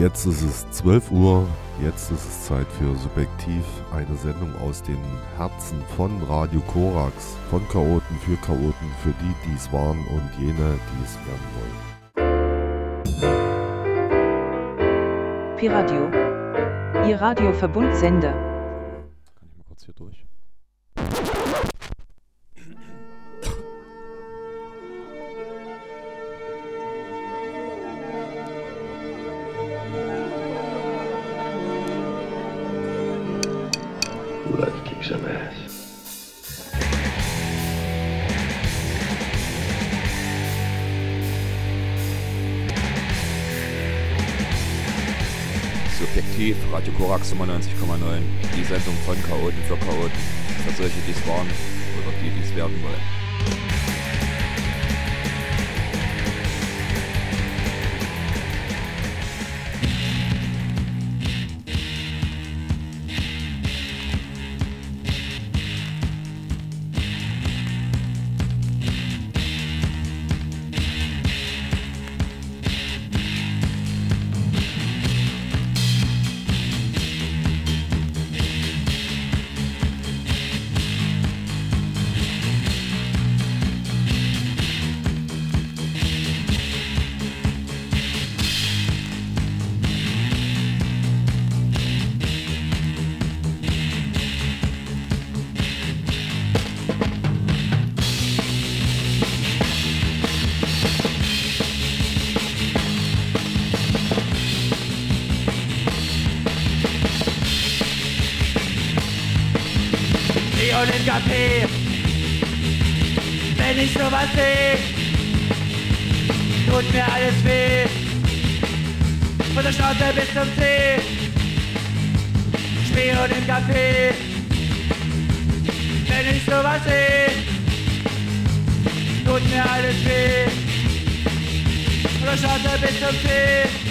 Jetzt ist es 12 Uhr, jetzt ist es Zeit für Subjektiv, eine Sendung aus den Herzen von Radio Korax, von Chaoten für Chaoten, für die, die es waren und jene, die es werden wollen. Piradio, Ihr Radioverbundsender. Kann ich mal kurz hier durch? Radio Korax und im Café. Wenn ich sowas seh, tut mir alles weh. Von der Schnauze bis zum Zeh. Spion im Café. Wenn ich sowas seh, tut mir alles weh. Von der Schnauze bis zum Zeh.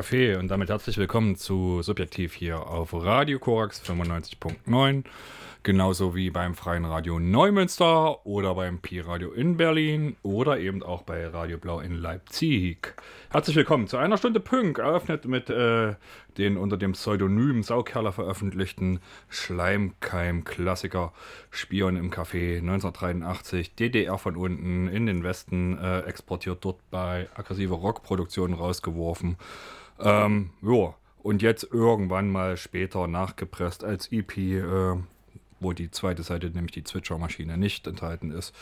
Café und damit herzlich willkommen zu Subjektiv hier auf Radio Korax 95.9. Genauso wie beim Freien Radio Neumünster oder beim Pi-Radio in Berlin oder eben auch bei Radio Blau in Leipzig. Herzlich willkommen zu einer Stunde Punk, eröffnet mit äh, den unter dem Pseudonym Saukerler veröffentlichten Schleimkeim-Klassiker Spion im Café 1983, DDR von unten in den Westen äh, exportiert, dort bei aggressiver Rockproduktion rausgeworfen. Ähm, ja, und jetzt irgendwann mal später nachgepresst als EP, äh, wo die zweite Seite, nämlich die Zwitschermaschine, nicht enthalten ist.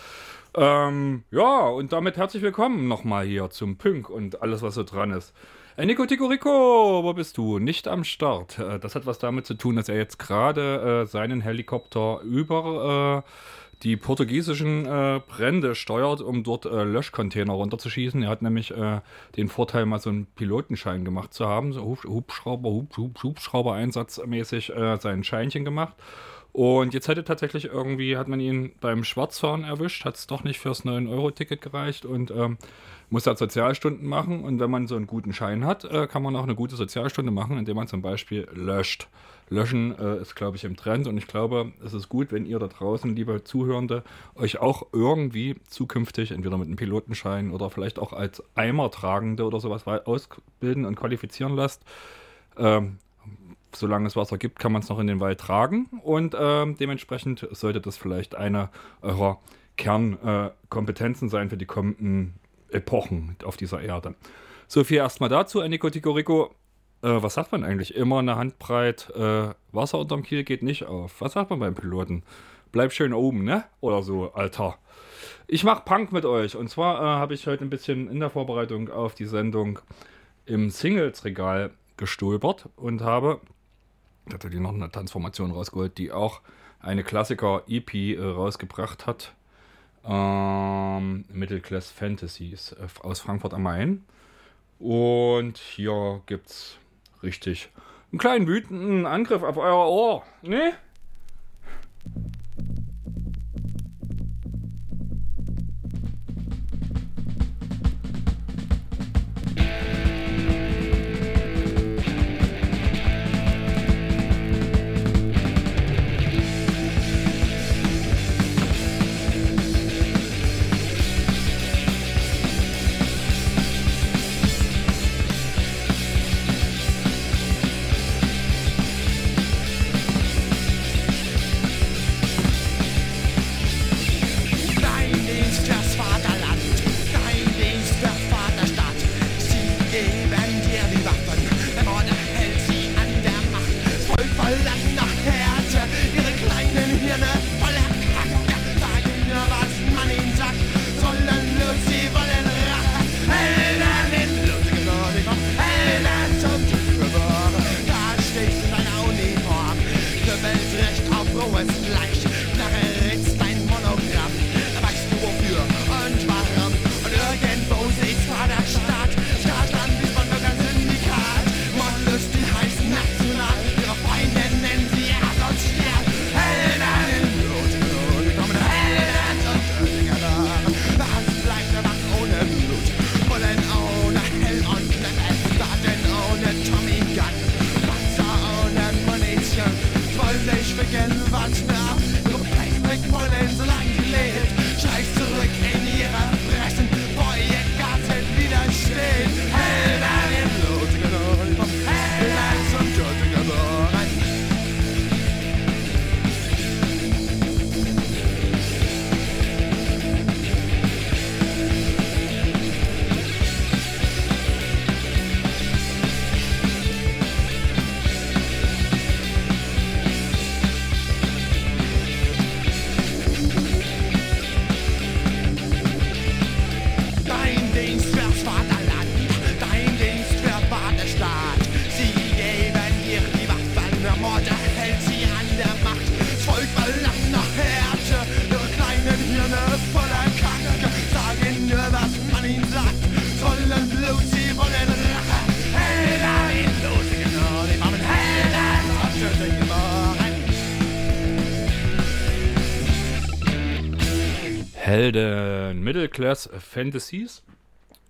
Ähm, ja, und damit herzlich willkommen nochmal hier zum Punk und alles, was so dran ist. Äh, Nico Tico Rico, wo bist du? Nicht am Start. Äh, das hat was damit zu tun, dass er jetzt gerade äh, seinen Helikopter über äh, die portugiesischen äh, Brände steuert, um dort äh, Löschcontainer runterzuschießen. Er hat nämlich äh, den Vorteil, mal so einen Pilotenschein gemacht zu haben, so Hub Hubschrauber, Hub Hub Hubschrauber einsatzmäßig äh, sein Scheinchen gemacht. Und jetzt hätte tatsächlich irgendwie, hat man ihn beim Schwarzfahren erwischt, hat es doch nicht fürs 9-Euro-Ticket gereicht und ähm, muss halt Sozialstunden machen. Und wenn man so einen guten Schein hat, äh, kann man auch eine gute Sozialstunde machen, indem man zum Beispiel löscht. Löschen äh, ist, glaube ich, im Trend und ich glaube, es ist gut, wenn ihr da draußen, liebe Zuhörende, euch auch irgendwie zukünftig entweder mit einem Pilotenschein oder vielleicht auch als Eimertragende oder sowas ausbilden und qualifizieren lasst. Ähm, solange es Wasser gibt, kann man es noch in den Wald tragen und ähm, dementsprechend sollte das vielleicht eine eurer Kernkompetenzen äh, sein für die kommenden Epochen auf dieser Erde. So viel erstmal dazu, Enrico Ticorico. Äh, was sagt man eigentlich? Immer eine Handbreit äh, Wasser unterm Kiel geht nicht auf. Was sagt man beim Piloten? Bleib schön oben, ne? Oder so, Alter. Ich mach Punk mit euch. Und zwar äh, habe ich heute ein bisschen in der Vorbereitung auf die Sendung im Singles-Regal gestolpert und habe natürlich noch eine Transformation rausgeholt, die auch eine Klassiker-EP äh, rausgebracht hat. Ähm, Middle Class Fantasies äh, aus Frankfurt am Main. Und hier gibt's richtig einen kleinen wütenden Angriff auf euer Ohr. Ne? Helden Middle Class Fantasies.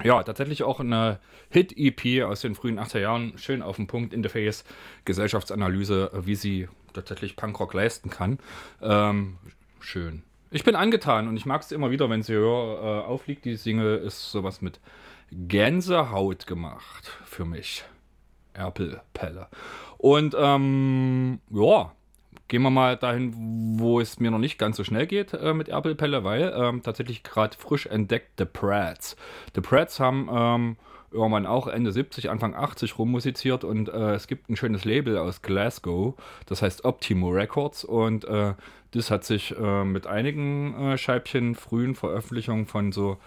Ja, tatsächlich auch eine Hit-EP aus den frühen 80er Jahren. Schön auf den Punkt, Interface, Gesellschaftsanalyse, wie sie tatsächlich Punkrock leisten kann. Ähm, schön. Ich bin angetan und ich mag es immer wieder, wenn sie höher äh, aufliegt. Die Single ist sowas mit Gänsehaut gemacht für mich. Erpelpelle. Und ähm, ja, Gehen wir mal dahin, wo es mir noch nicht ganz so schnell geht äh, mit Erpelpelle, weil ähm, tatsächlich gerade frisch entdeckt The Prats. The Prats haben ähm, irgendwann auch Ende 70, Anfang 80 rummusiziert und äh, es gibt ein schönes Label aus Glasgow, das heißt Optimo Records und äh, das hat sich äh, mit einigen äh, Scheibchen frühen Veröffentlichungen von so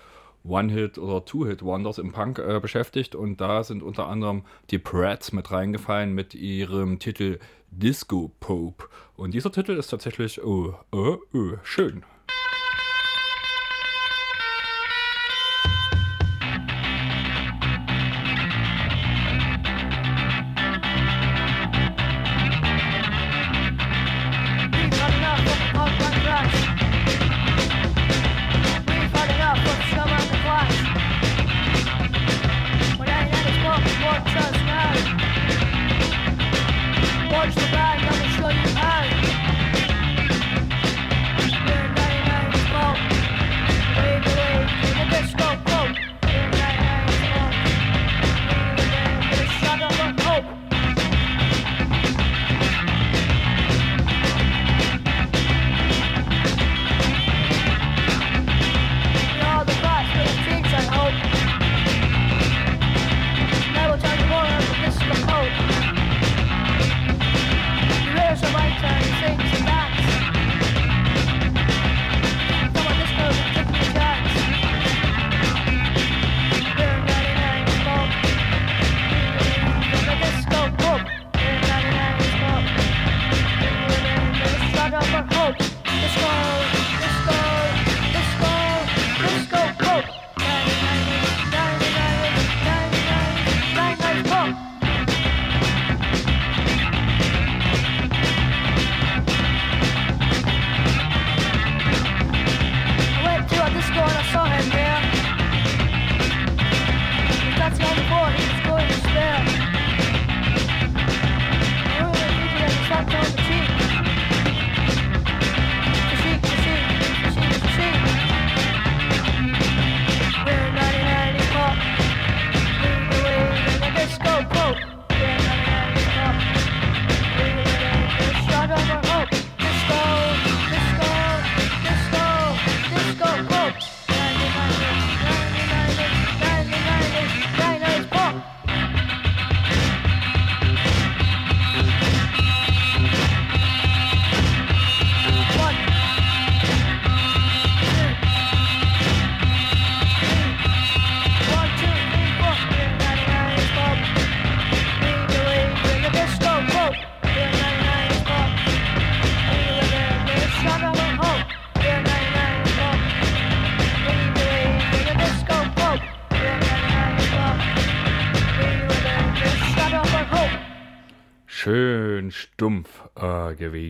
One-Hit- oder Two-Hit-Wonders im Punk äh, beschäftigt und da sind unter anderem die Prats mit reingefallen mit ihrem Titel Disco Pope. Und dieser Titel ist tatsächlich oh, oh, oh, schön.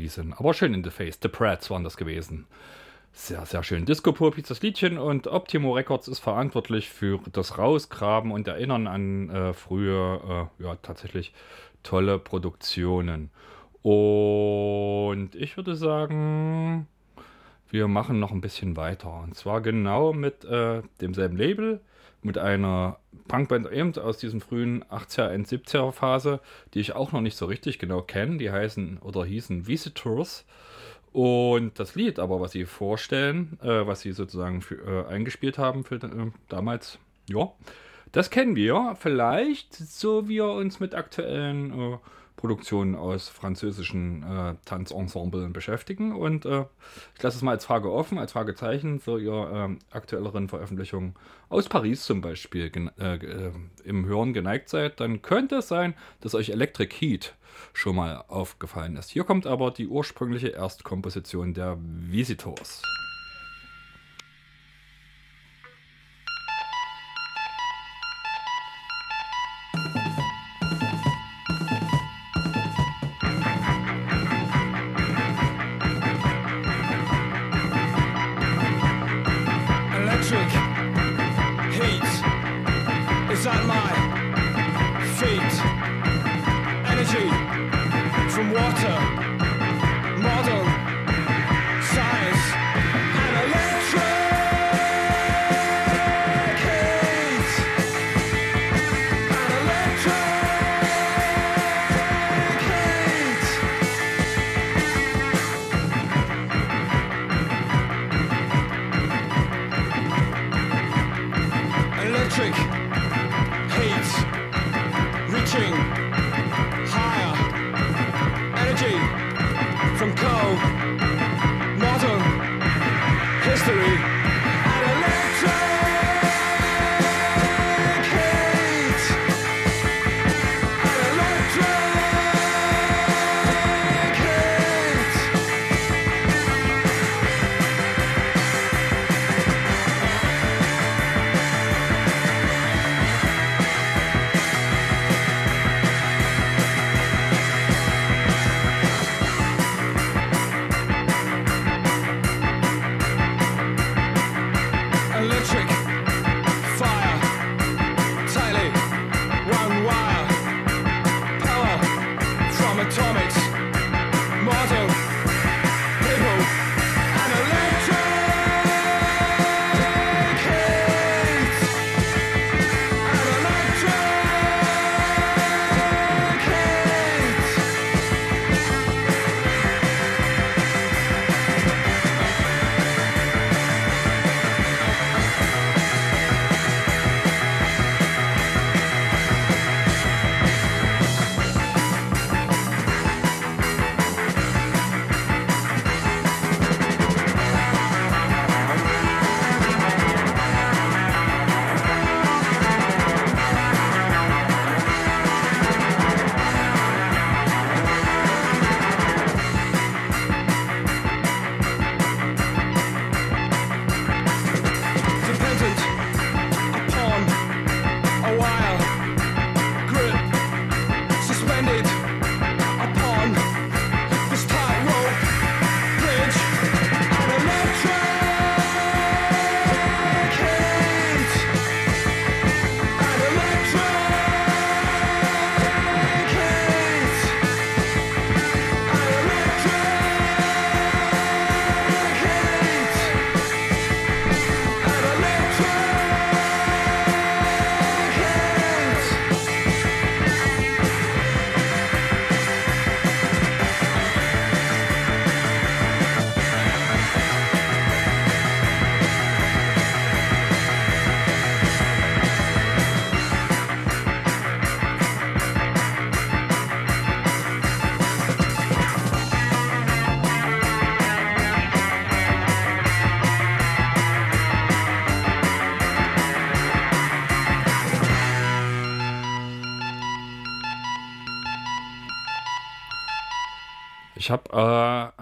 Gewesen. Aber schön in the face. The Prats waren das gewesen. Sehr, sehr schön. Disco Pop hieß das Liedchen und Optimo Records ist verantwortlich für das Rausgraben und Erinnern an äh, frühe, äh, ja, tatsächlich tolle Produktionen. Und ich würde sagen, wir machen noch ein bisschen weiter. Und zwar genau mit äh, demselben Label, mit einer Punkband eben aus diesem frühen 80er und 70er Phase, die ich auch noch nicht so richtig genau kenne. Die heißen oder hießen Visitors. Und das Lied aber, was sie vorstellen, äh, was sie sozusagen für, äh, eingespielt haben für äh, damals, ja, das kennen wir vielleicht, so wie wir uns mit aktuellen äh, Produktionen aus französischen äh, Tanzensemblen beschäftigen. Und äh, ich lasse es mal als Frage offen, als Fragezeichen für Ihre äh, aktuelleren Veröffentlichungen aus Paris zum Beispiel äh, äh, im Hören geneigt seid, dann könnte es sein, dass euch Electric Heat schon mal aufgefallen ist. Hier kommt aber die ursprüngliche Erstkomposition der Visitors.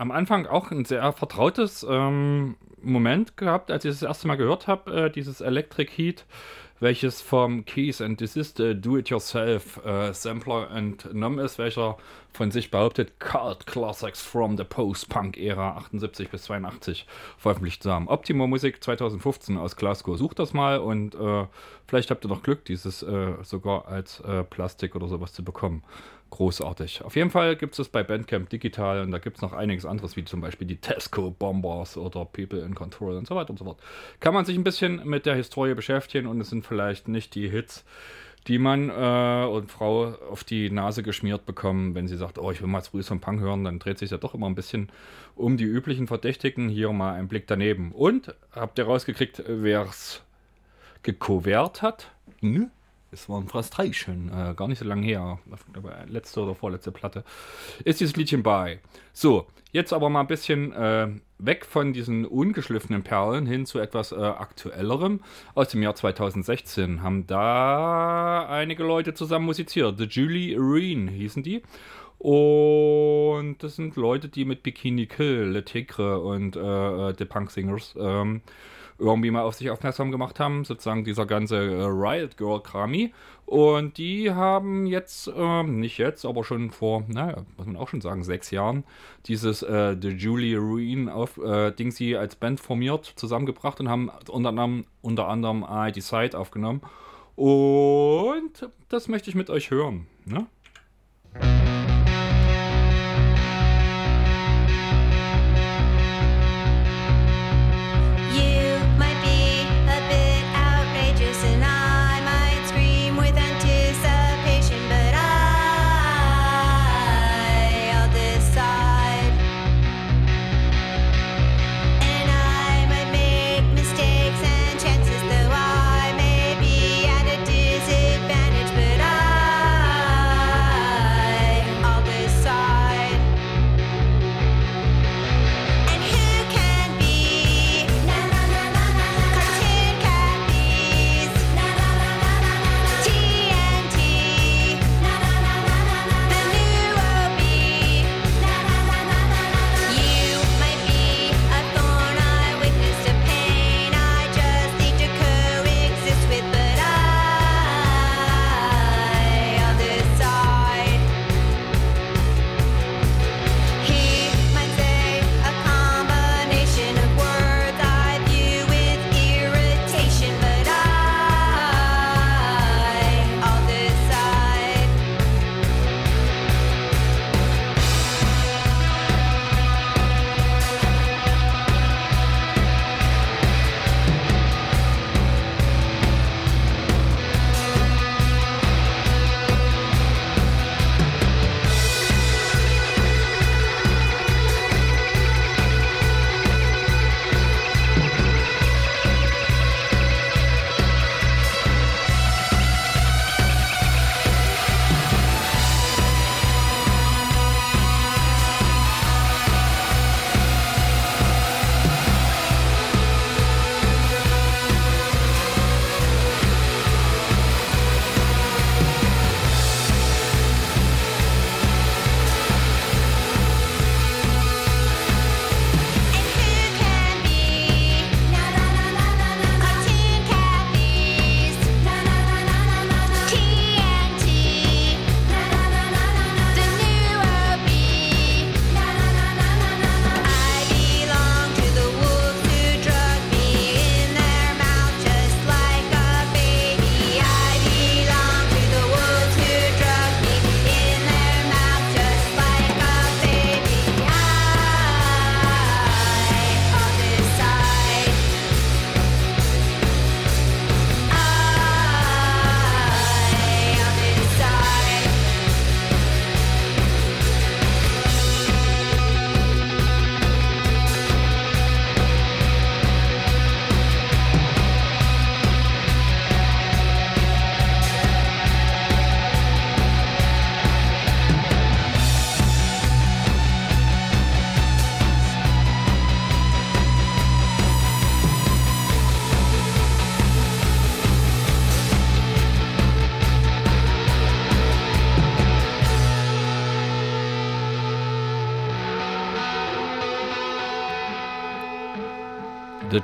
Am Anfang auch ein sehr vertrautes ähm, Moment gehabt, als ich das erste Mal gehört habe, äh, dieses Electric Heat, welches vom Keys and Desist äh, Do-It-Yourself äh, Sampler entnommen ist, welcher von sich behauptet, Cult Classics from the Post-Punk-Ära 78 bis 82 veröffentlicht zu haben. Optimo Musik 2015 aus Glasgow. Sucht das mal und äh, vielleicht habt ihr noch Glück, dieses äh, sogar als äh, Plastik oder sowas zu bekommen. Großartig. Auf jeden Fall gibt es das bei Bandcamp digital und da gibt es noch einiges anderes, wie zum Beispiel die Tesco Bombers oder People in Control und so weiter und so fort. Kann man sich ein bisschen mit der Historie beschäftigen und es sind vielleicht nicht die Hits, die man äh, und Frau auf die Nase geschmiert bekommen, wenn sie sagt, oh, ich will mal früh einen Punk hören, dann dreht sich ja doch immer ein bisschen um die üblichen Verdächtigen. Hier mal ein Blick daneben. Und habt ihr rausgekriegt, wer es gecovert hat? Nö. Es war ein Frustration, äh, gar nicht so lange her, letzte oder vorletzte Platte, ist dieses Liedchen bei. So, jetzt aber mal ein bisschen äh, weg von diesen ungeschliffenen Perlen hin zu etwas äh, aktuellerem. Aus dem Jahr 2016 haben da einige Leute zusammen musiziert. The Julie Arene hießen die. Und das sind Leute, die mit Bikini Kill, Le Tigre und äh, äh, The Punk Singers ähm, irgendwie mal auf sich aufmerksam gemacht haben, sozusagen dieser ganze äh, Riot Girl Krami. Und die haben jetzt, ähm, nicht jetzt, aber schon vor, naja, muss man auch schon sagen, sechs Jahren, dieses äh, The Julie Ruin auf äh, Dingsy als Band formiert, zusammengebracht und haben unter anderem, unter anderem I Decide aufgenommen. Und das möchte ich mit euch hören. Ne?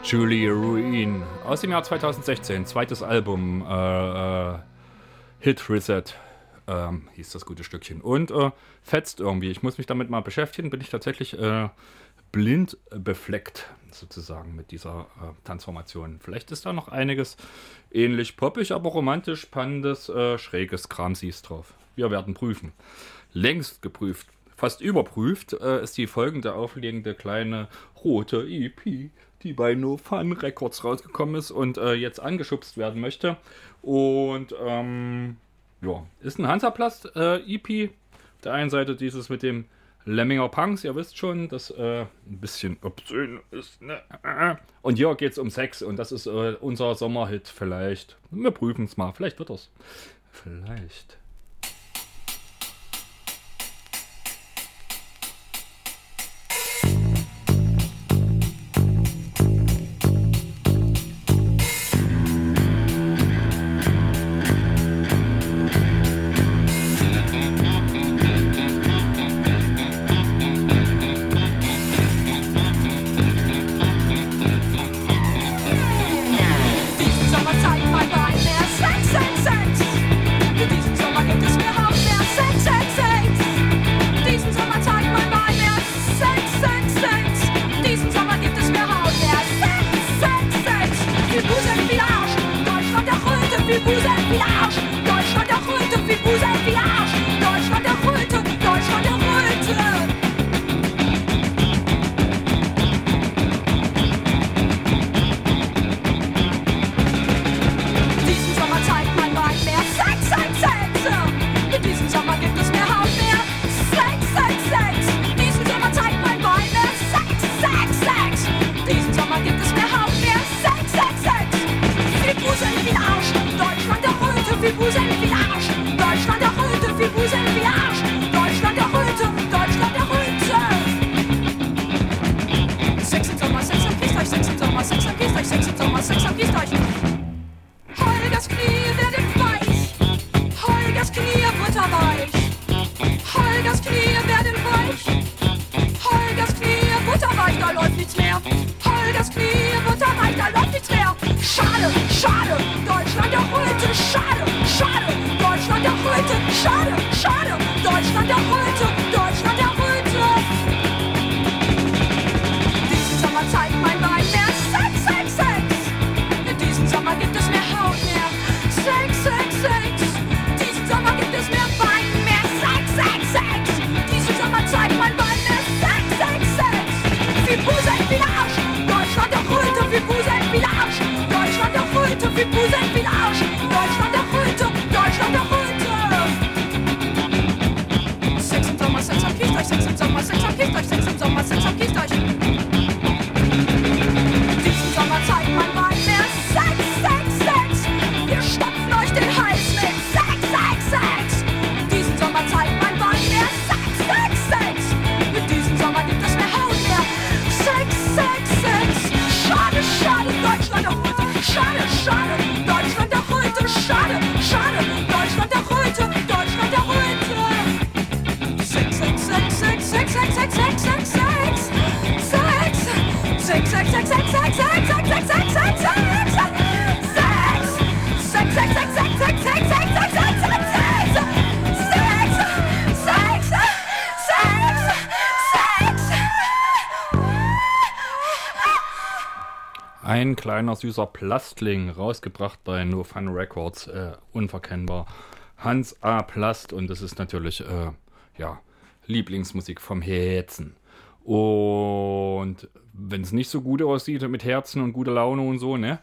Julie Ruin aus dem Jahr 2016, zweites Album, äh, äh, Hit Reset. ähm, hieß das gute Stückchen. Und äh, fetzt irgendwie. Ich muss mich damit mal beschäftigen. Bin ich tatsächlich äh, blind befleckt, sozusagen, mit dieser äh, Tanzformation. Vielleicht ist da noch einiges ähnlich poppig, aber romantisch, spannendes, äh, schräges Kramsies drauf. Wir werden prüfen. Längst geprüft, fast überprüft, äh, ist die folgende aufliegende kleine rote EP, die bei No Fun Records rausgekommen ist und äh, jetzt angeschubst werden möchte. Und ähm, ja, ist ein Hansaplast äh, EP. Auf der einen Seite dieses mit dem Lemminger Punks, ihr wisst schon, das äh, ein bisschen obszön ist. Ne? Und hier geht es um Sex und das ist äh, unser Sommerhit vielleicht. Wir prüfen es mal, vielleicht wird das. Vielleicht. Sommer, Sex am Kiesdeich, Sex im Sommer, Sex am Kiesdeich, Sex im Sommer, Sex am Kiesdeich. Ein kleiner süßer Plastling, rausgebracht bei No Fun Records, äh, unverkennbar. Hans A. Plast und das ist natürlich, äh, ja, Lieblingsmusik vom Herzen. Und wenn es nicht so gut aussieht mit Herzen und guter Laune und so, ne,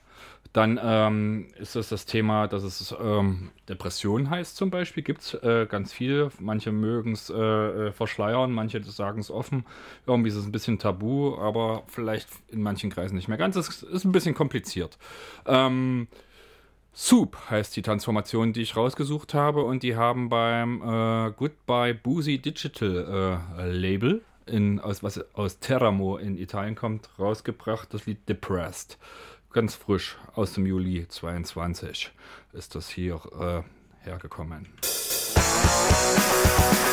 dann ähm, ist das das Thema, dass es ähm, Depression heißt zum Beispiel. Gibt es äh, ganz viele. Manche mögen es äh, äh, verschleiern, manche sagen es offen. Irgendwie ist es ein bisschen tabu, aber vielleicht in manchen Kreisen nicht mehr ganz. Es ist ein bisschen kompliziert. Ähm, Soup heißt die Transformation, die ich rausgesucht habe und die haben beim äh, Goodbye Boozy Digital äh, Label, in, aus, was aus Teramo in Italien kommt, rausgebracht, das Lied Depressed. Ganz frisch aus dem Juli 22 ist das hier äh, hergekommen. Generate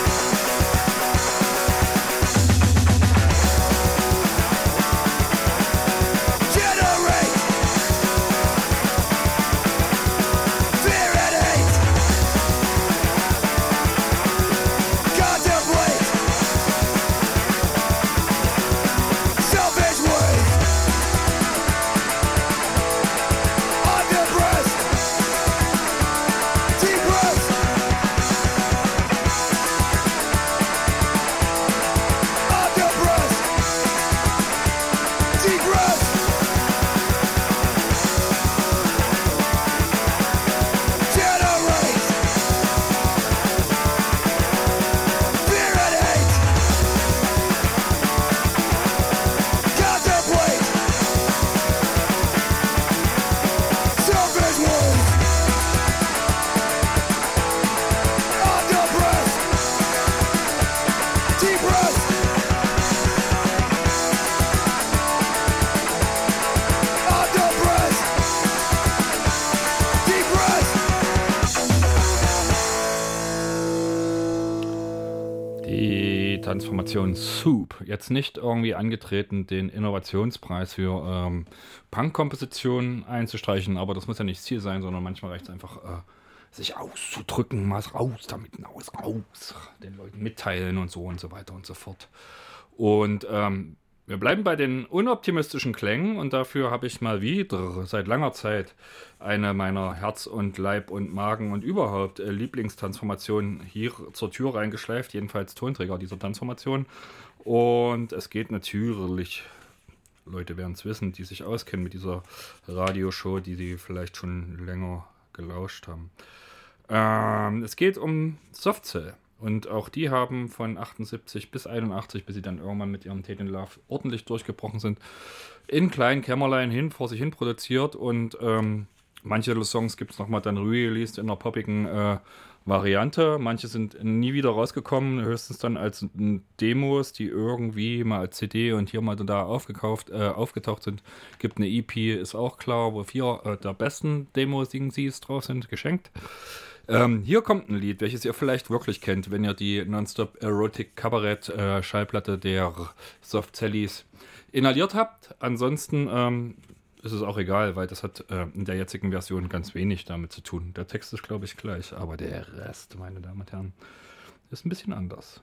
Jetzt nicht irgendwie angetreten, den Innovationspreis für ähm, Punk-Kompositionen einzustreichen, aber das muss ja nicht Ziel sein, sondern manchmal reicht es einfach, äh, sich auszudrücken, mal raus damit, raus, raus, den Leuten mitteilen und so und so weiter und so fort. Und ähm, wir bleiben bei den unoptimistischen Klängen und dafür habe ich mal wieder seit langer Zeit eine meiner Herz- und Leib- und Magen- und überhaupt äh, Lieblingstransformationen hier zur Tür reingeschleift, jedenfalls Tonträger dieser Transformation. Und es geht natürlich, Leute werden es wissen, die sich auskennen mit dieser Radioshow, die sie vielleicht schon länger gelauscht haben. Ähm, es geht um Softcell. Und auch die haben von 78 bis 81, bis sie dann irgendwann mit ihrem Tate Love ordentlich durchgebrochen sind, in kleinen Kämmerlein hin, vor sich hin produziert. Und ähm, manche Songs gibt es nochmal dann re-released in einer poppigen äh, Variante. Manche sind nie wieder rausgekommen, höchstens dann als Demos, die irgendwie mal als CD und hier mal da aufgekauft, äh, aufgetaucht sind. Gibt eine EP, ist auch klar, wo vier äh, der besten Demos-Singsies drauf sind, geschenkt. Ähm, hier kommt ein Lied, welches ihr vielleicht wirklich kennt, wenn ihr die Nonstop Erotic Kabarett äh, Schallplatte der Soft Sallys inhaliert habt. Ansonsten ähm, ist es auch egal, weil das hat äh, in der jetzigen Version ganz wenig damit zu tun. Der Text ist, glaube ich, gleich, aber der Rest, meine Damen und Herren, ist ein bisschen anders.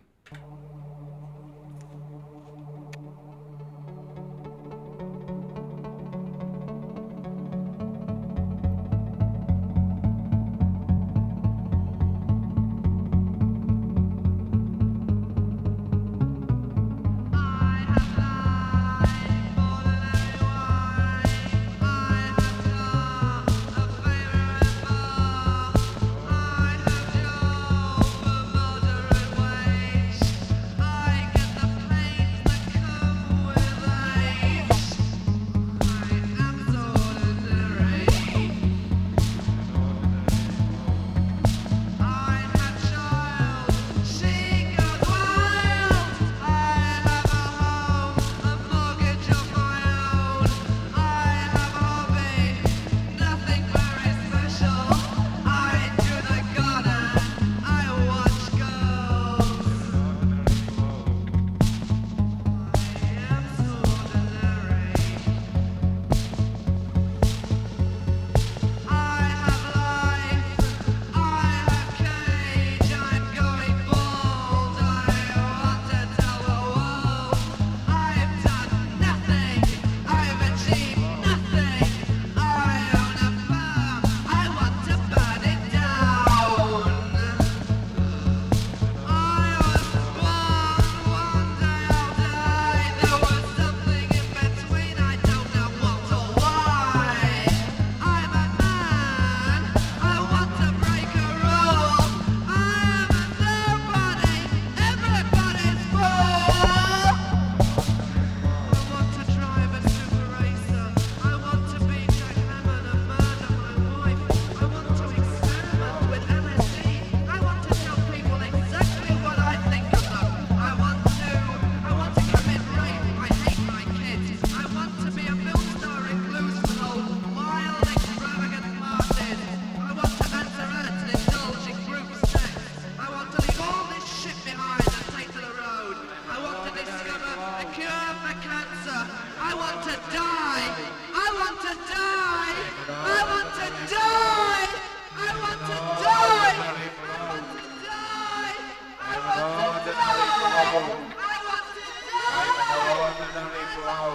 to die. I want to die. I want to die. I want to die. I want to die. I want to die. I want to die. I'm an ordinary blow.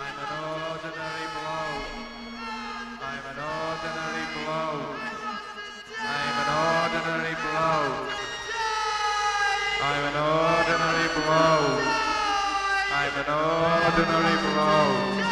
I'm an ordinary blow. I'm an ordinary blow. I'm an ordinary blow. I'm an ordinary blow. I'm an ordinary bloke.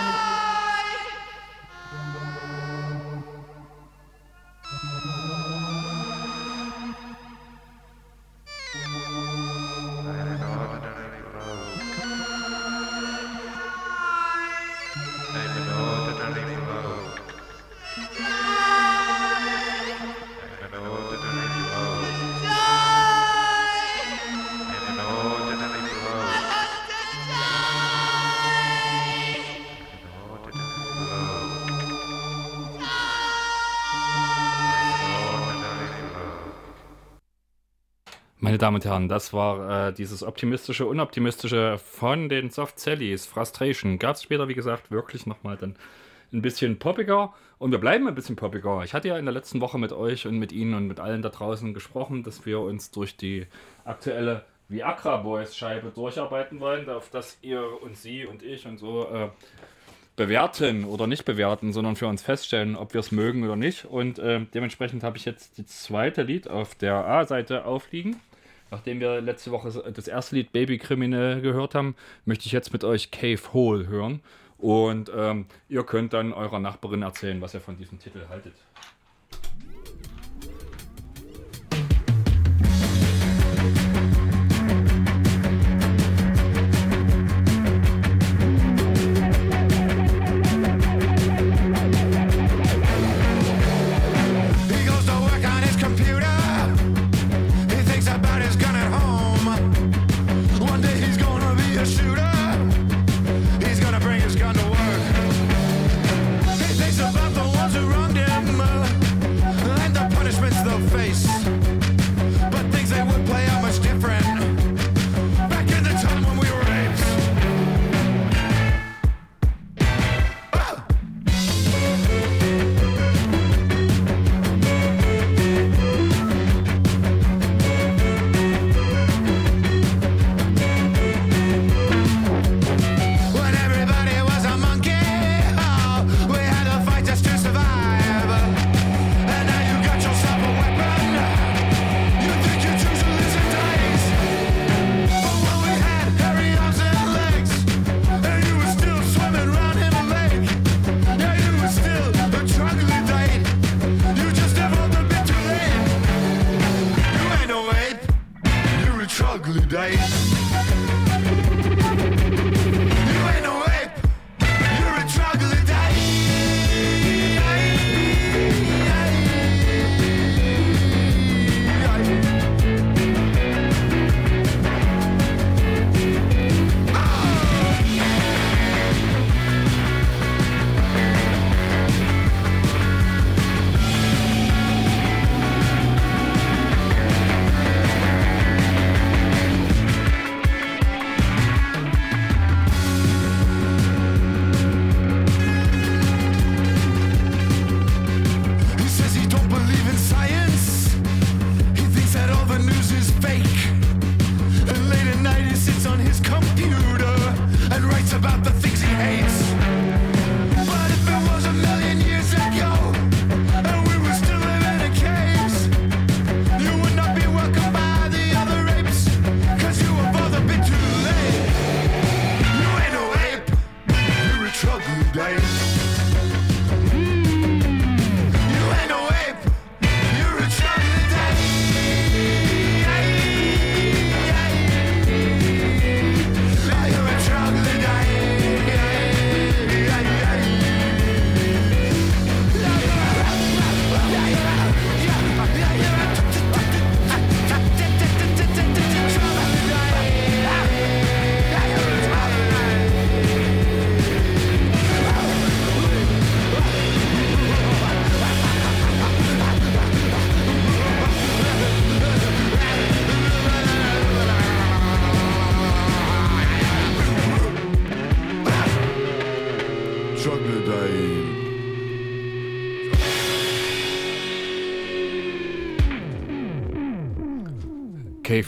Meine Damen und Herren, das war äh, dieses optimistische, unoptimistische von den Soft Sallys, Frustration. Gab es später, wie gesagt, wirklich nochmal dann ein bisschen poppiger. Und wir bleiben ein bisschen poppiger. Ich hatte ja in der letzten Woche mit euch und mit Ihnen und mit allen da draußen gesprochen, dass wir uns durch die aktuelle Viagra Boys Scheibe durcharbeiten wollen, auf dass ihr und Sie und ich und so äh, bewerten oder nicht bewerten, sondern für uns feststellen, ob wir es mögen oder nicht. Und äh, dementsprechend habe ich jetzt die zweite Lied auf der A-Seite aufliegen. Nachdem wir letzte Woche das erste Lied Baby Kriminell gehört haben, möchte ich jetzt mit euch Cave Hole hören. Und ähm, ihr könnt dann eurer Nachbarin erzählen, was ihr von diesem Titel haltet.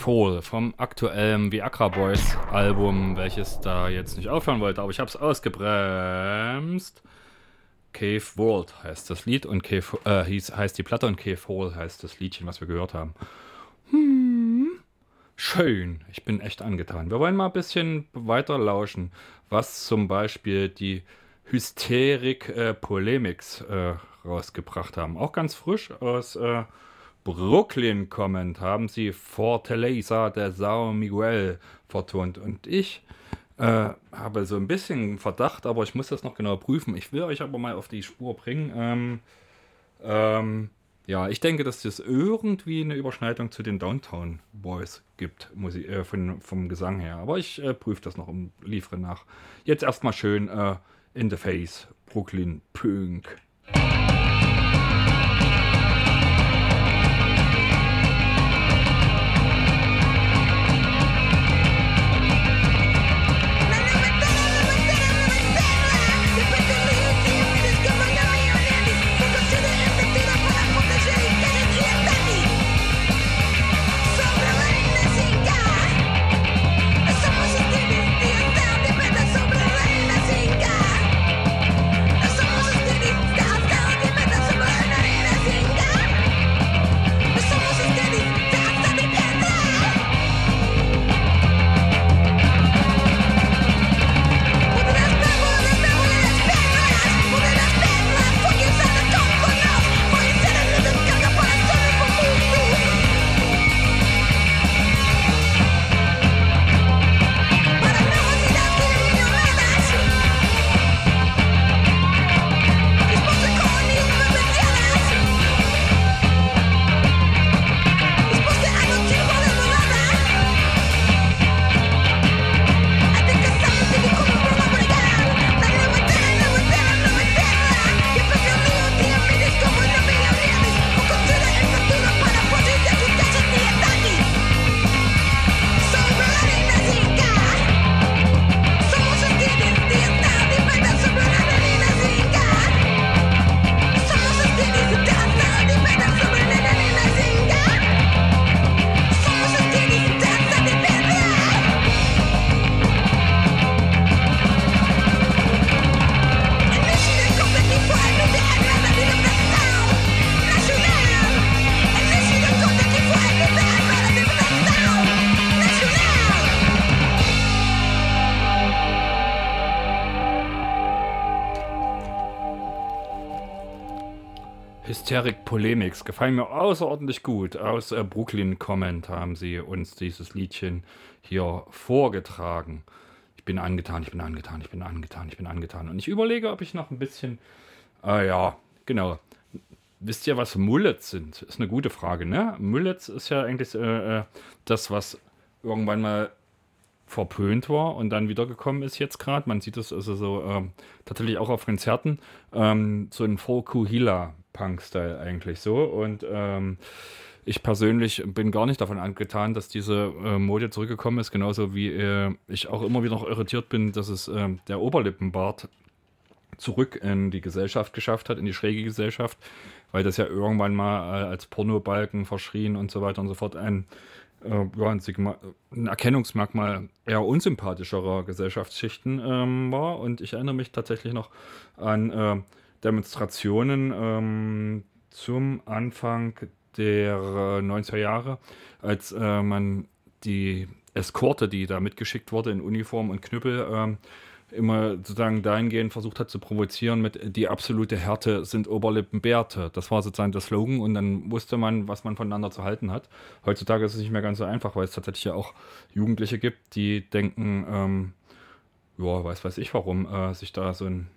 Hole vom aktuellen Viagra Boys Album, welches da jetzt nicht aufhören wollte, aber ich habe es ausgebremst. Cave World heißt das Lied und Cave, äh, hieß, heißt die Platte und Cave Hole heißt das Liedchen, was wir gehört haben. Hm, schön, ich bin echt angetan. Wir wollen mal ein bisschen weiter lauschen, was zum Beispiel die Hysterik äh, Polemics äh, rausgebracht haben. Auch ganz frisch aus äh, Brooklyn kommend haben sie Fortaleza de Sao Miguel vertont. Und ich äh, habe so ein bisschen Verdacht, aber ich muss das noch genau prüfen. Ich will euch aber mal auf die Spur bringen. Ähm, ähm, ja, ich denke, dass es irgendwie eine Überschneidung zu den Downtown Boys gibt, Musik, äh, von, vom Gesang her. Aber ich äh, prüfe das noch und liefere nach. Jetzt erstmal schön äh, in the face, Brooklyn Punk. Hysteric Polemics gefallen mir außerordentlich gut. Aus äh, Brooklyn Comment haben sie uns dieses Liedchen hier vorgetragen. Ich bin angetan, ich bin angetan, ich bin angetan, ich bin angetan. Und ich überlege, ob ich noch ein bisschen. Ah ja, genau. Wisst ihr, was Mullets sind? Ist eine gute Frage, ne? Mullets ist ja eigentlich äh, äh, das, was irgendwann mal verpönt war und dann wiedergekommen ist jetzt gerade. Man sieht es also so ähm, tatsächlich auch auf Konzerten. Ähm, so ein Fukuhila-Punk-Style eigentlich so. Und ähm, ich persönlich bin gar nicht davon angetan, dass diese äh, Mode zurückgekommen ist. Genauso wie äh, ich auch immer wieder noch irritiert bin, dass es ähm, der Oberlippenbart zurück in die Gesellschaft geschafft hat, in die schräge Gesellschaft, weil das ja irgendwann mal äh, als Pornobalken verschrien und so weiter und so fort ein, äh, ja, ein, Sigma ein Erkennungsmerkmal eher unsympathischerer Gesellschaftsschichten ähm, war. Und ich erinnere mich tatsächlich noch an äh, Demonstrationen ähm, zum Anfang der äh, 90er Jahre, als äh, man die Eskorte, die da mitgeschickt wurde in Uniform und Knüppel, ähm, immer sozusagen dahingehend versucht hat zu provozieren mit die absolute Härte sind Oberlippenbärte. Das war sozusagen der Slogan und dann wusste man, was man voneinander zu halten hat. Heutzutage ist es nicht mehr ganz so einfach, weil es tatsächlich ja auch Jugendliche gibt, die denken, ähm, ja, weiß weiß ich warum, äh, sich da so ein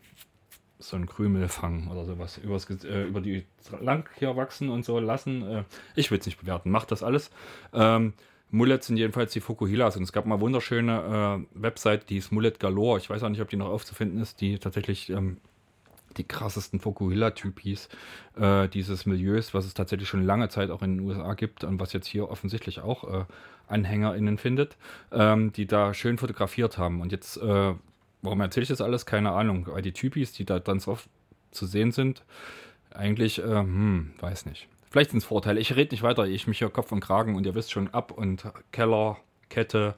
so ein Krümel fangen oder sowas übers, äh, über die lang hier wachsen und so lassen. Äh, ich will es nicht bewerten, macht das alles. Ähm, Mullets sind jedenfalls die Fukuhilas und es gab mal wunderschöne äh, Website, die ist Mullet Galore. Ich weiß auch nicht, ob die noch aufzufinden ist, die tatsächlich ähm, die krassesten Fukuhila-Typis äh, dieses Milieus, was es tatsächlich schon lange Zeit auch in den USA gibt und was jetzt hier offensichtlich auch äh, AnhängerInnen findet, ähm, die da schön fotografiert haben. Und jetzt, äh, warum erzähle ich das alles? Keine Ahnung. Weil die Typis, die da ganz oft zu sehen sind, eigentlich, äh, hm, weiß nicht. Vielleicht sind es Vorteile. Ich rede nicht weiter. Ich mich hier Kopf und Kragen und ihr wisst schon, ab und Keller, Kette,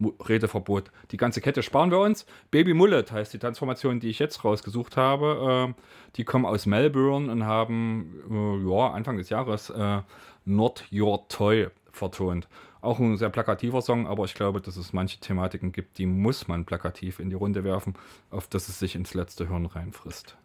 Redeverbot. Die ganze Kette sparen wir uns. Baby Mullet heißt die Transformation, die ich jetzt rausgesucht habe. Äh, die kommen aus Melbourne und haben äh, ja, Anfang des Jahres äh, Not Your Toy vertont. Auch ein sehr plakativer Song, aber ich glaube, dass es manche Thematiken gibt, die muss man plakativ in die Runde werfen, auf dass es sich ins letzte Hirn reinfrisst.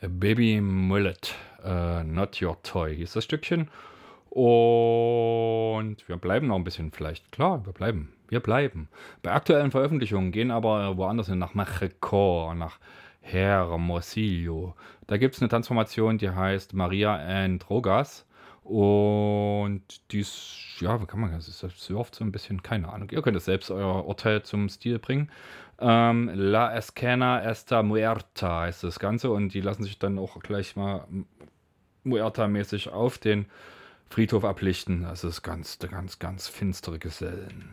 Baby Mullet, äh, Not Your Toy hieß das Stückchen. Und wir bleiben noch ein bisschen vielleicht. Klar, wir bleiben. Wir bleiben. Bei aktuellen Veröffentlichungen gehen aber woanders hin, nach Mexiko, nach Hermosillo. Da gibt es eine Transformation, die heißt Maria and Rogas. Und dies, ja, wie kann man das? Das surft so ein bisschen, keine Ahnung. Ihr könnt es selbst euer Urteil zum Stil bringen. Ähm, La Escena Esta Muerta heißt das Ganze und die lassen sich dann auch gleich mal Muerta-mäßig auf den Friedhof ablichten. Das ist ganz, ganz, ganz finstere Gesellen.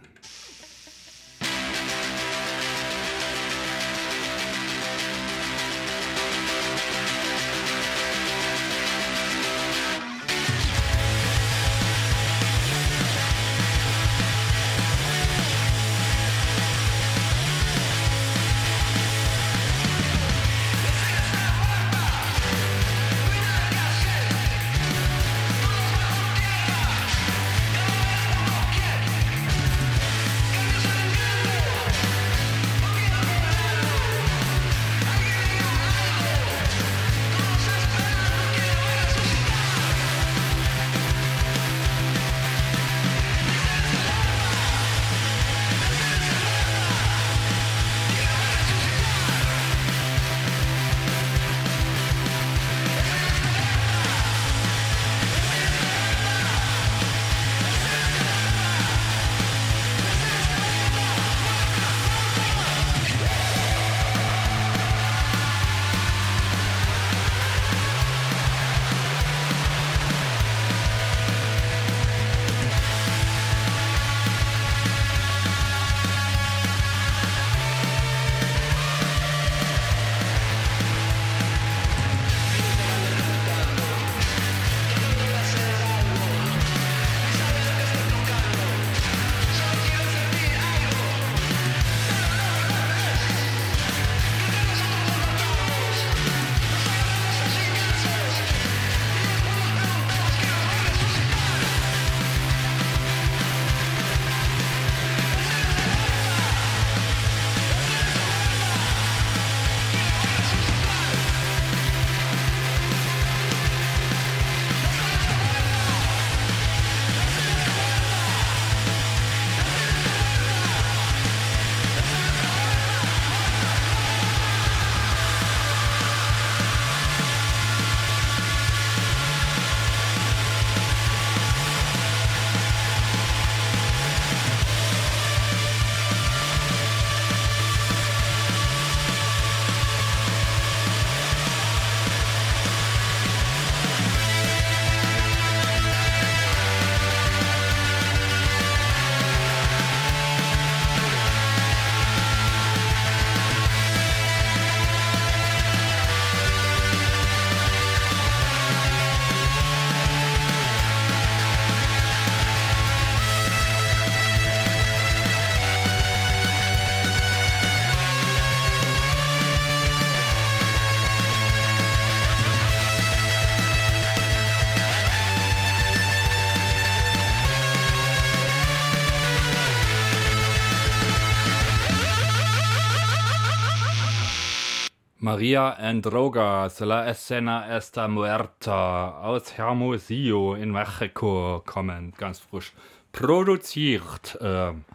Maria Androgas, La Escena Esta Muerta aus Hermosillo in Mexiko kommend, ganz frisch produziert. Ähm.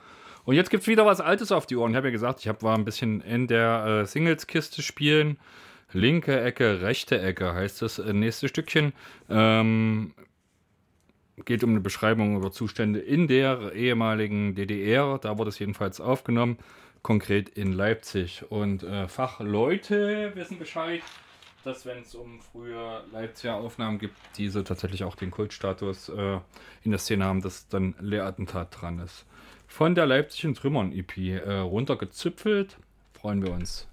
Und jetzt gibt's wieder was Altes auf die Ohren. Ich habe ja gesagt, ich war ein bisschen in der äh, Singles-Kiste spielen. Linke Ecke, rechte Ecke heißt das äh, nächste Stückchen. Ähm, geht um eine Beschreibung über Zustände in der ehemaligen DDR. Da wurde es jedenfalls aufgenommen, konkret in Leipzig. Und äh, Fachleute wissen Bescheid, dass wenn es um frühe Leipziger Aufnahmen gibt, diese tatsächlich auch den Kultstatus äh, in der Szene haben, dass dann Lehrattentat dran ist. Von der Leipzigen Trümmern EP äh, runtergezüpfelt, freuen wir uns.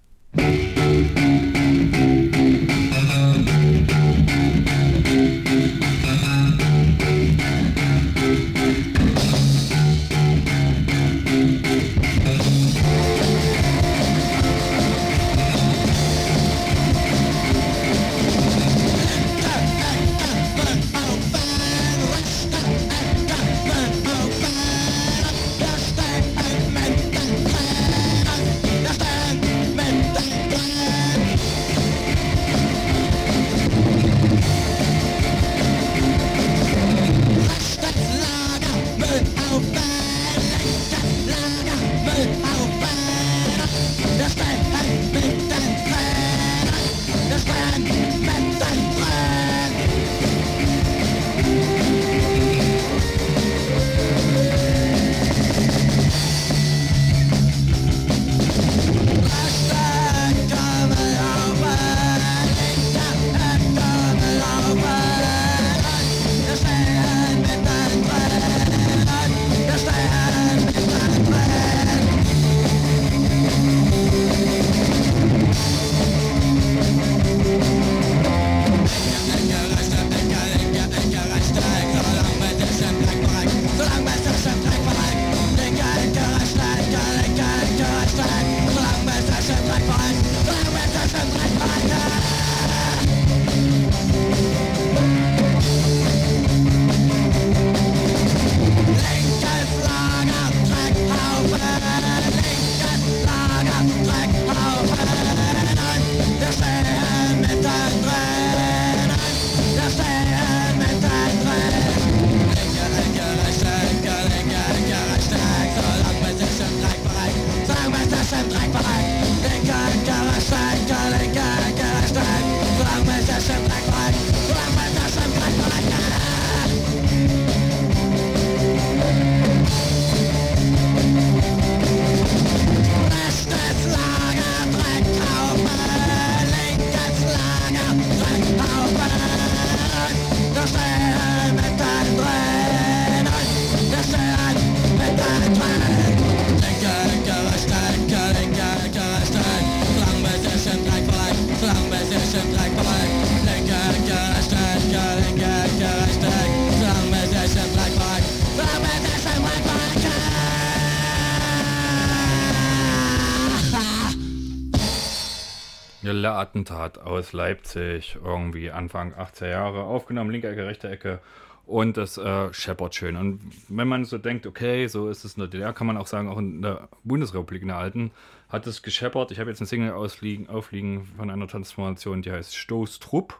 Attentat aus Leipzig, irgendwie Anfang 80er Jahre, aufgenommen, linke Ecke, rechte Ecke. Und das äh, scheppert schön. Und wenn man so denkt, okay, so ist es in der DDR, kann man auch sagen, auch in der Bundesrepublik, in der alten, hat es gescheppert. Ich habe jetzt eine Single ausliegen, aufliegen von einer Transformation, die heißt Stoßtrupp.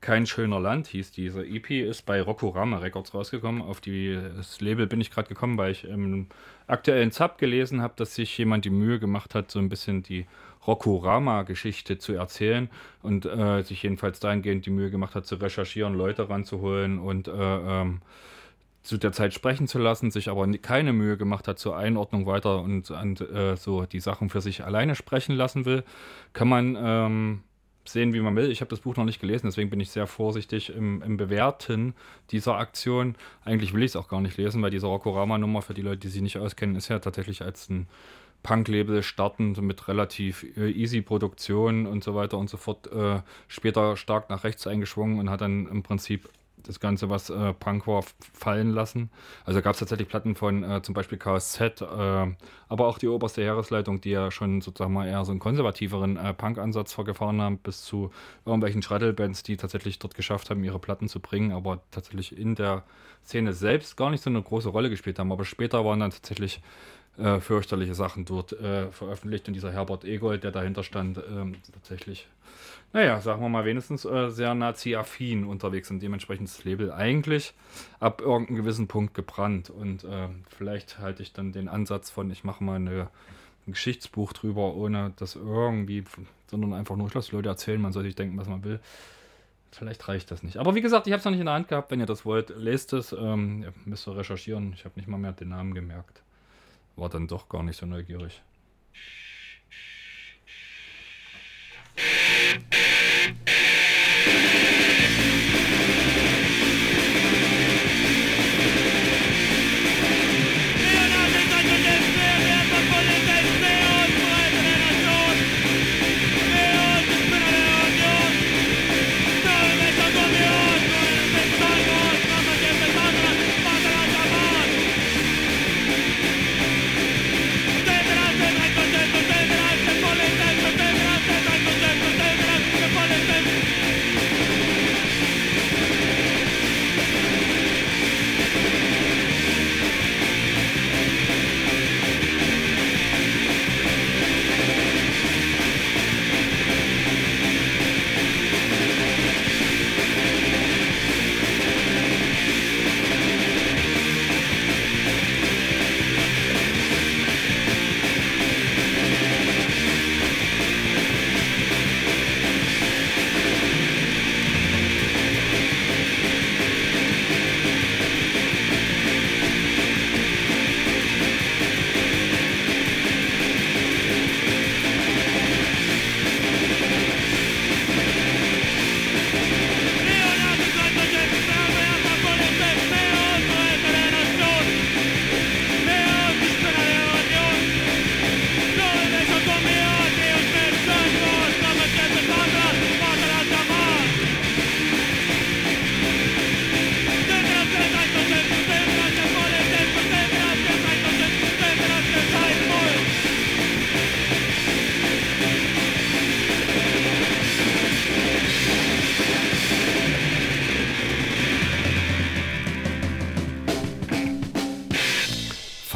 Kein schöner Land hieß diese EP, ist bei Rockorama Records rausgekommen. Auf die, das Label bin ich gerade gekommen, weil ich im aktuellen Zap gelesen habe, dass sich jemand die Mühe gemacht hat, so ein bisschen die Rockorama-Geschichte zu erzählen und äh, sich jedenfalls dahingehend die Mühe gemacht hat, zu recherchieren, Leute ranzuholen und äh, ähm, zu der Zeit sprechen zu lassen, sich aber keine Mühe gemacht hat zur Einordnung weiter und, und äh, so die Sachen für sich alleine sprechen lassen will, kann man ähm, sehen, wie man will. Ich habe das Buch noch nicht gelesen, deswegen bin ich sehr vorsichtig im, im Bewerten dieser Aktion. Eigentlich will ich es auch gar nicht lesen, weil diese Rockorama-Nummer für die Leute, die sich nicht auskennen, ist ja tatsächlich als ein Punk-Label startend mit relativ äh, easy Produktion und so weiter und so fort äh, später stark nach rechts eingeschwungen und hat dann im Prinzip das Ganze, was äh, Punk war, fallen lassen. Also gab es tatsächlich Platten von äh, zum Beispiel KSZ, äh, aber auch die oberste Heeresleitung, die ja schon sozusagen mal eher so einen konservativeren äh, Punk-Ansatz vorgefahren haben, bis zu irgendwelchen Shuttle-Bands, die tatsächlich dort geschafft haben, ihre Platten zu bringen, aber tatsächlich in der Szene selbst gar nicht so eine große Rolle gespielt haben. Aber später waren dann tatsächlich äh, fürchterliche Sachen dort äh, veröffentlicht und dieser Herbert Egold, der dahinter stand, ähm, tatsächlich, naja, sagen wir mal wenigstens äh, sehr nazi-affin unterwegs und dementsprechend das Label eigentlich ab irgendeinem gewissen Punkt gebrannt und äh, vielleicht halte ich dann den Ansatz von, ich mache mal eine, ein Geschichtsbuch drüber, ohne das irgendwie, sondern einfach nur, ich lasse Leute erzählen, man soll sich denken, was man will. Vielleicht reicht das nicht. Aber wie gesagt, ich habe es noch nicht in der Hand gehabt. Wenn ihr das wollt, lest es. Ähm, ihr müsst recherchieren. Ich habe nicht mal mehr den Namen gemerkt war dann doch gar nicht so neugierig.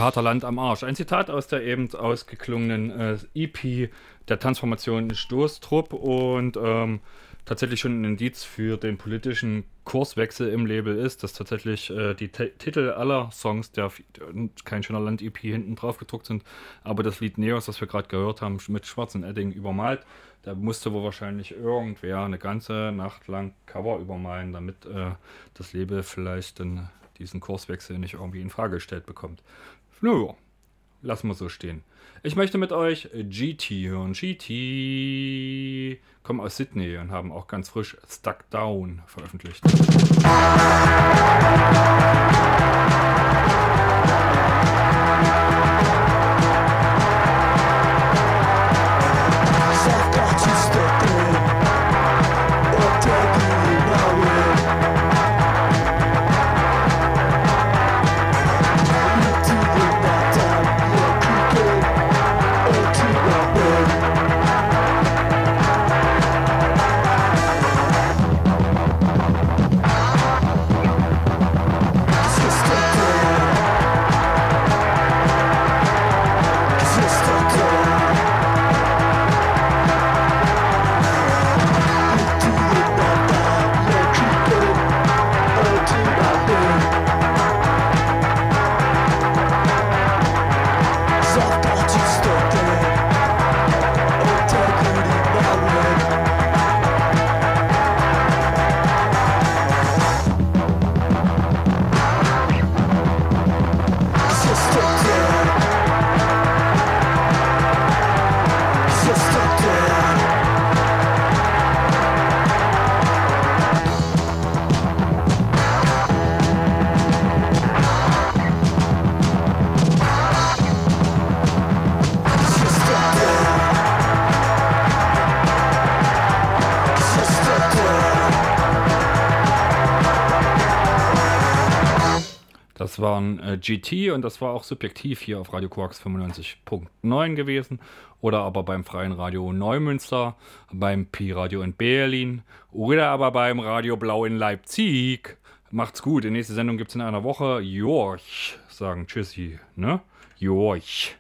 Vaterland am Arsch. Ein Zitat aus der eben ausgeklungenen äh, EP der Transformation Stoßtrupp und ähm, tatsächlich schon ein Indiz für den politischen Kurswechsel im Label ist, dass tatsächlich äh, die T Titel aller Songs der kein schöner Land EP hinten drauf gedruckt sind, aber das Lied Neos, das wir gerade gehört haben, mit schwarzem Edding übermalt, da musste wohl wahrscheinlich irgendwer eine ganze Nacht lang Cover übermalen, damit äh, das Label vielleicht dann diesen Kurswechsel nicht irgendwie in Frage gestellt bekommt. Nö, lassen wir so stehen. Ich möchte mit euch GT hören. GT kommen aus Sydney und haben auch ganz frisch Stuck Down veröffentlicht. Thank waren äh, GT und das war auch subjektiv hier auf Radio Quarks 95.9 gewesen. Oder aber beim Freien Radio Neumünster, beim Pi-Radio in Berlin oder aber beim Radio Blau in Leipzig. Macht's gut. Die nächste Sendung gibt's in einer Woche. Jorch, sagen Tschüssi, ne? Jorch.